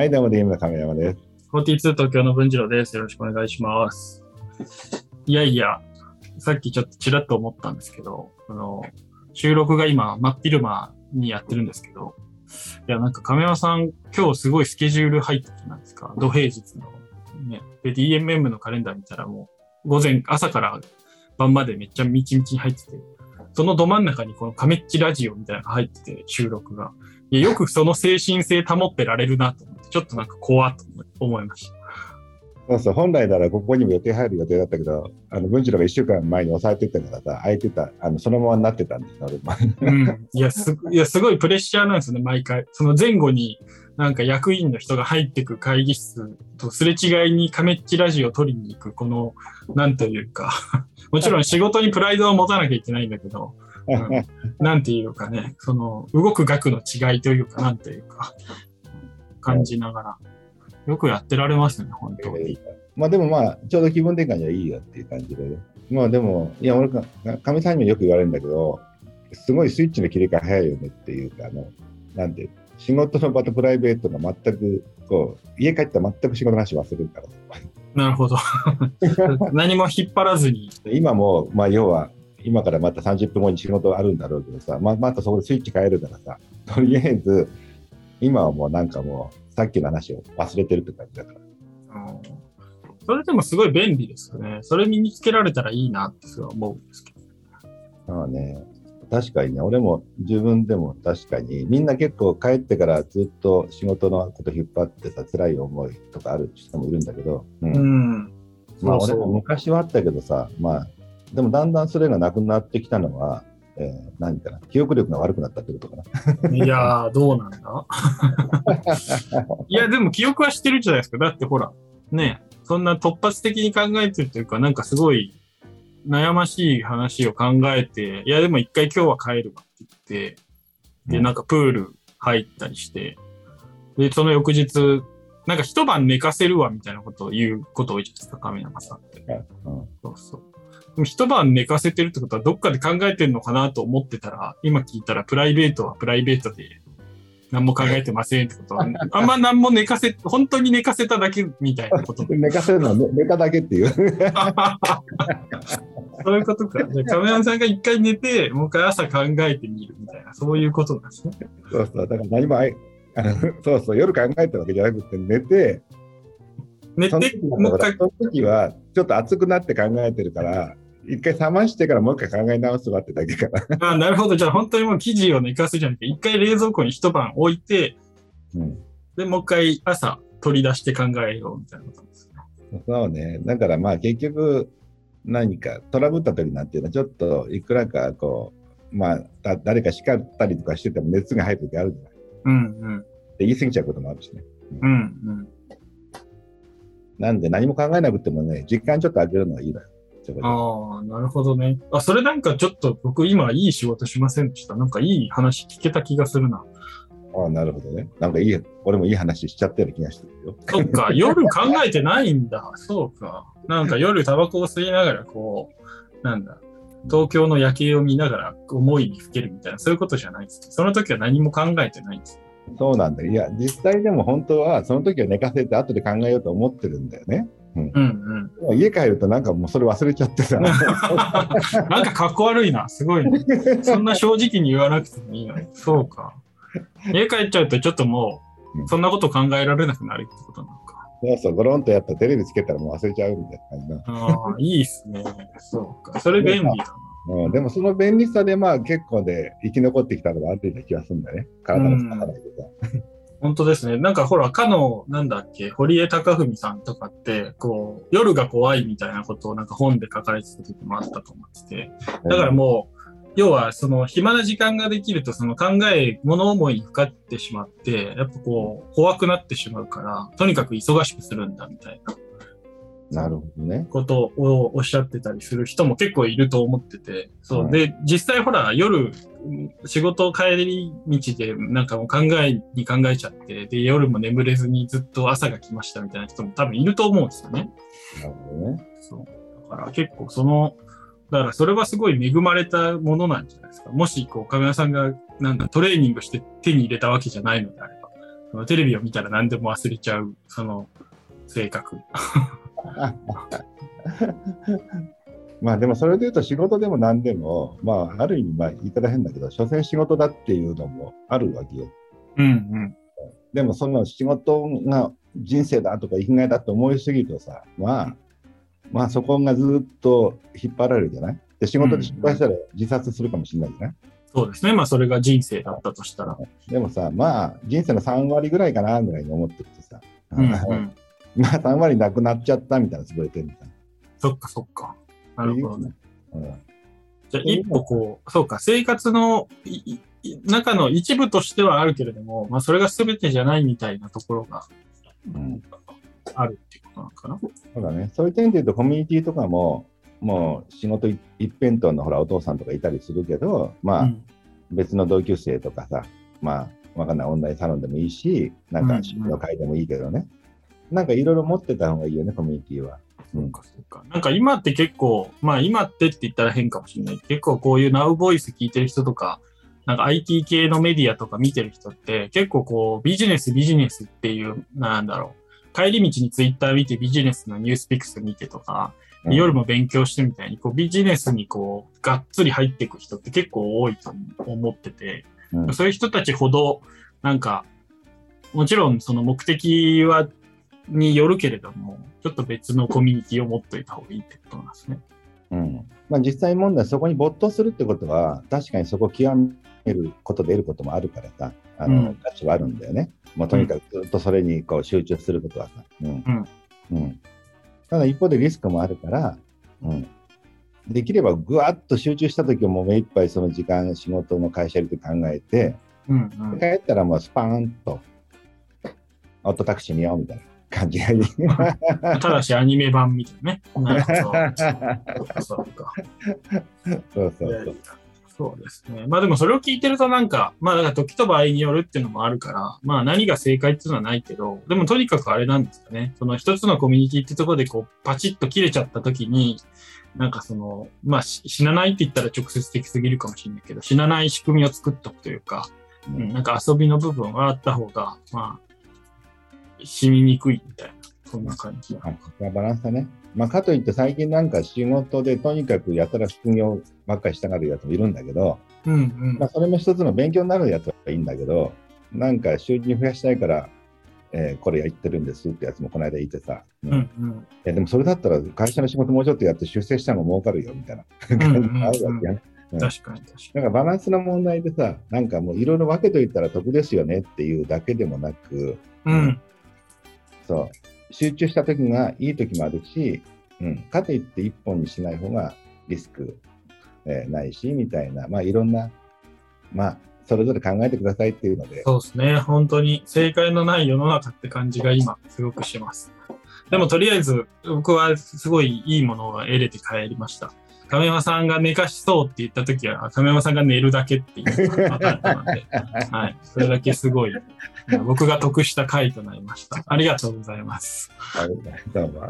はい、どうも DM の亀山です。42東京の文次郎です。よろしくお願いします。いやいや、さっきちょっとちらっと思ったんですけど、あの、収録が今、真っ昼間にやってるんですけど、いや、なんか亀山さん、今日すごいスケジュール入ってたじゃないですか。土平日の。ね。で、DMM のカレンダー見たらもう、午前、朝から晩までめっちゃみちみちに入ってて、そのど真ん中にこのカメッチラジオみたいなのが入ってて、収録が。いや、よくその精神性保ってられるなと思っ、ちょっとなんか怖っと思いました。そうそう、本来ならここにも予定入る予定だったけど、あの文次郎が1週間前に抑えてたからさ、空いてた、あのそのままになってたんですよ、うん。いや、す、いや、すごいプレッシャーなんですよね、毎回。その前後に、なんか役員の人が入ってく会議室とすれ違いにカメッチラジオを取りに行く、この、なんというか、もちろん仕事にプライドを持たなきゃいけないんだけど、う んなんていうかね、その、動く額の違いというか、なんていうか、感じながら、よくやってられますね、本当に。まあでもまあ、ちょうど気分転換にはいいよっていう感じでね。まあでも、いや、俺か、かみさんにもよく言われるんだけど、すごいスイッチの切り替え早いよねっていうか、あの、なんて、仕事の場とプライベートが全く、こう、家帰ったら全く仕事の話忘れるから。なるほど。何も引っ張らずに。今も、まあ要は、今からまた30分後に仕事あるんだろうけどさ、まあ、またそこでスイッチ変えるからさ、とりあえず、今はもうなんかもう、さっきの話を忘れてるって感じだから。うんそれでもすごい便利ですよね。それ身につけられたらいいなってすごい思うんですけど。まあね、確かにね、俺も自分でも確かに、みんな結構帰ってからずっと仕事のこと引っ張ってさ、辛い思いとかある人もいるんだけど、うんうん。まあ俺も昔はあったけどさ、まあ、でもだんだんそれがなくなってきたのは、えー何かな、記憶力が悪くなったってことかな？いやー、どうなんだ？いや、でも記憶はしてるじゃないですか。だってほら、ね、そんな突発的に考えてるというか、なんかすごい悩ましい話を考えて、いや、でも一回今日は帰るわって言って、で、うんなんかプール入ったりして、で、その翌日、なんか一晩寝かせるわみたいなことを言うこと多いじゃないですか、亀山さんって。うんそうそう。一晩寝かせてるってことはどっかで考えてるのかなと思ってたら、今聞いたらプライベートはプライベートで何も考えてませんってことは、あんま何も寝かせ、本当に寝かせただけみたいなこと。寝かせるのは寝寝ただけっていう。そういうことか。じゃあ亀山さんが一回寝て、もう一回朝考えてみるみたいな、そういうことなんですね。そうそう、だから何もあい、あ のそうそう、夜考えたわけじゃなくて、寝て、寝てもう一回、の時はちょっと熱くなって考えてるから、一回冷ましてからもう一回考え直すわってだけかな。あなるほど。じゃあ本当にもう生地を寝かすじゃなくて、一回冷蔵庫に一晩置いて、うん、で、もう一回朝取り出して考えようみたいなことですね。そうね。だからまあ結局、何かトラブった時なんていうのは、ちょっといくらかこう、まあ、だ誰か叱ったりとかしてても熱が入る時あるじゃない。うんうん。で言い過ぎちゃうこともあるしね。うんうん。なんで何も考えなくてもね、時間ちょっと空けるのはいいのよ。ああ、なるほどね。あ、それなんかちょっと僕今いい仕事しませんでした？なんかいい話聞けた気がするな。ああ、なるほどね。なんかいい、俺もいい話しちゃったような気がしてるよ。そっか、夜考えてないんだ。そうか。なんか夜タバコを吸いながらこう、なんだ、東京の夜景を見ながら思いにふけるみたいな、そういうことじゃないです。その時は何も考えてないんです。そうなんだよ。いや、実際でも本当は、その時は寝かせて後で考えようと思ってるんだよね。うんうん。でも家帰るとなんかもうそれ忘れちゃってさ。なんかかっこ悪いな。すごいね。そんな正直に言わなくてもいいのに。そうか。家帰っちゃうとちょっともうんう、そんなこと考えられなくなるってことなのか。そうそう、ゴロンとやったらテレビつけたらもう忘れちゃうみたいな感じな。ああ、いいっすね。そうか。それ便利だな。うん、でもその便利さでまあ結構で生き残ってきたのがあるような気がするんだね。体の使わないでさ。本当ですね。なんかほら、かの、なんだっけ、堀江貴文さんとかって、こう、夜が怖いみたいなことをなんか本で書かれてた時もあったと思ってて。だからもう、要は、その、暇な時間ができると、その考え、物思いにふかってしまって、やっぱこう、怖くなってしまうから、とにかく忙しくするんだみたいななるほどね。ことをおっしゃってたりする人も結構いると思ってて、そうう。んで、実際ほら、夜、仕事帰り道で、なんかもう考えに考えちゃって、で、夜も眠れずにずっと朝が来ましたみたいな人も多分いると思うんですよね。なるほどね。そう。だから結構その、だからそれはすごい恵まれたものなんじゃないですか。もし、こう、亀山さんが、なんだ、トレーニングして手に入れたわけじゃないのであれば。そのテレビを見たら何でも忘れちゃう、その性格。まあでもそれで言うと仕事でも何でも、まあある意味まあ言い方変だけど、所詮仕事だっていうのもあるわけよ。うんうん。でもその仕事が人生だとか生きがいだと思いすぎるとさ、まあ、まあそこがずっと引っ張られるじゃない？で仕事で失敗したら自殺するかもしれないじゃない、そうですね。まあそれが人生だったとしたら。でもさ、まあ人生の3割ぐらいかなぐらいに思ってるとさ、うんうん。まあ3割なくなっちゃったみたいな潰れてるみたいな。そっかそっか。なるほどね。うんじゃあ一歩こう、そうか、生活の中の一部としてはあるけれども、まあそれが全てじゃないみたいなところがうんあるっていうことなのかな。そうだね。そういう点で言うと、コミュニティとかも、もう仕事一辺倒のほらお父さんとかいたりするけど、まあ、うん別の同級生とかさ、まあ、わかんない、オンラインサロンでもいいし、なんか趣味の会でもいいけどね。なんかいろいろ持ってた方がいいよね、コミュニティは。うん。かそうか。なんか今って結構、まあ今ってって言ったら変かもしれない。結構こういう Now ボイス聞いてる人とか、なんか IT 系のメディアとか見てる人って結構こうビジネスビジネスっていう、なんだろう。帰り道に Twitter 見てビジネスのニュースピックス見てとか、うん夜も勉強してみたいに、こうビジネスにこう、がっつり入っていく人って結構多いと思ってて、うんそういう人たちほど、なんか、もちろんその目的は、によるけれども、ちょっと別のコミュニティを持っといた方がいいってことなんですね。うんまあ、実際問題、そこに没頭するってことは、確かにそこを極めることで得ることもあるからさ、あのうん価値はあるんだよね。もうとにかくずっとそれにこう集中することはさ。うんうんただ一方でリスクもあるから、うん、できればぐわっと集中したときはもう目いっぱいその時間、仕事の会社やると考えて、うんうん。帰ったらもうスパーンと、オートタクシー見ようみたいな感じがいい。ただしアニメ版みたいなね。そう。そうそうそう。ですね。まあでもそれを聞いてるとなんか、まあだから時と場合によるっていうのもあるから、まあ何が正解っていうのはないけど、でもとにかくあれなんですかね。その一つのコミュニティってところでこうパチッと切れちゃった時に、なんかその、まあ死なないって言ったら直接的すぎるかもしれないけど、死なない仕組みを作っておくというか、うん、なんか遊びの部分はあった方が、まあ、死ににくいみたいな、そんな感じ。はバランスだね。まあ、かといって最近なんか仕事でとにかくやたら副業ばっかりしたがるやつもいるんだけど、うんうんまあ、それも一つの勉強になるやつはいいんだけど、なんか収入増やしたいから、えーこれやってるんですってやつもこの間言ってさ、うんいうんうんやでもそれだったら会社の仕事もうちょっとやって出世したの儲かるよみたいな感じがあるわけやね。うん確かに確かだからバランスの問題でさ、なんかもういろいろ分けといたら得ですよねっていうだけでもなく、に。うん。そう、集中した時がいい時もあるし、うん、かといって一本にしない方がリスク、えーないし、みたいな、まあいろんな、まあ、それぞれ考えてくださいっていうので、そうですね。本当に正解のない世の中って感じが今すごくします。でもとりあえず僕はすごいいいものを得れて帰りました。亀山さんが寝かしそうって言った時は、あ亀山さんが寝るだけっていうのが分かったので、はい。それだけすごい、僕が得した回となりました。ありがとうございます。はいどうも。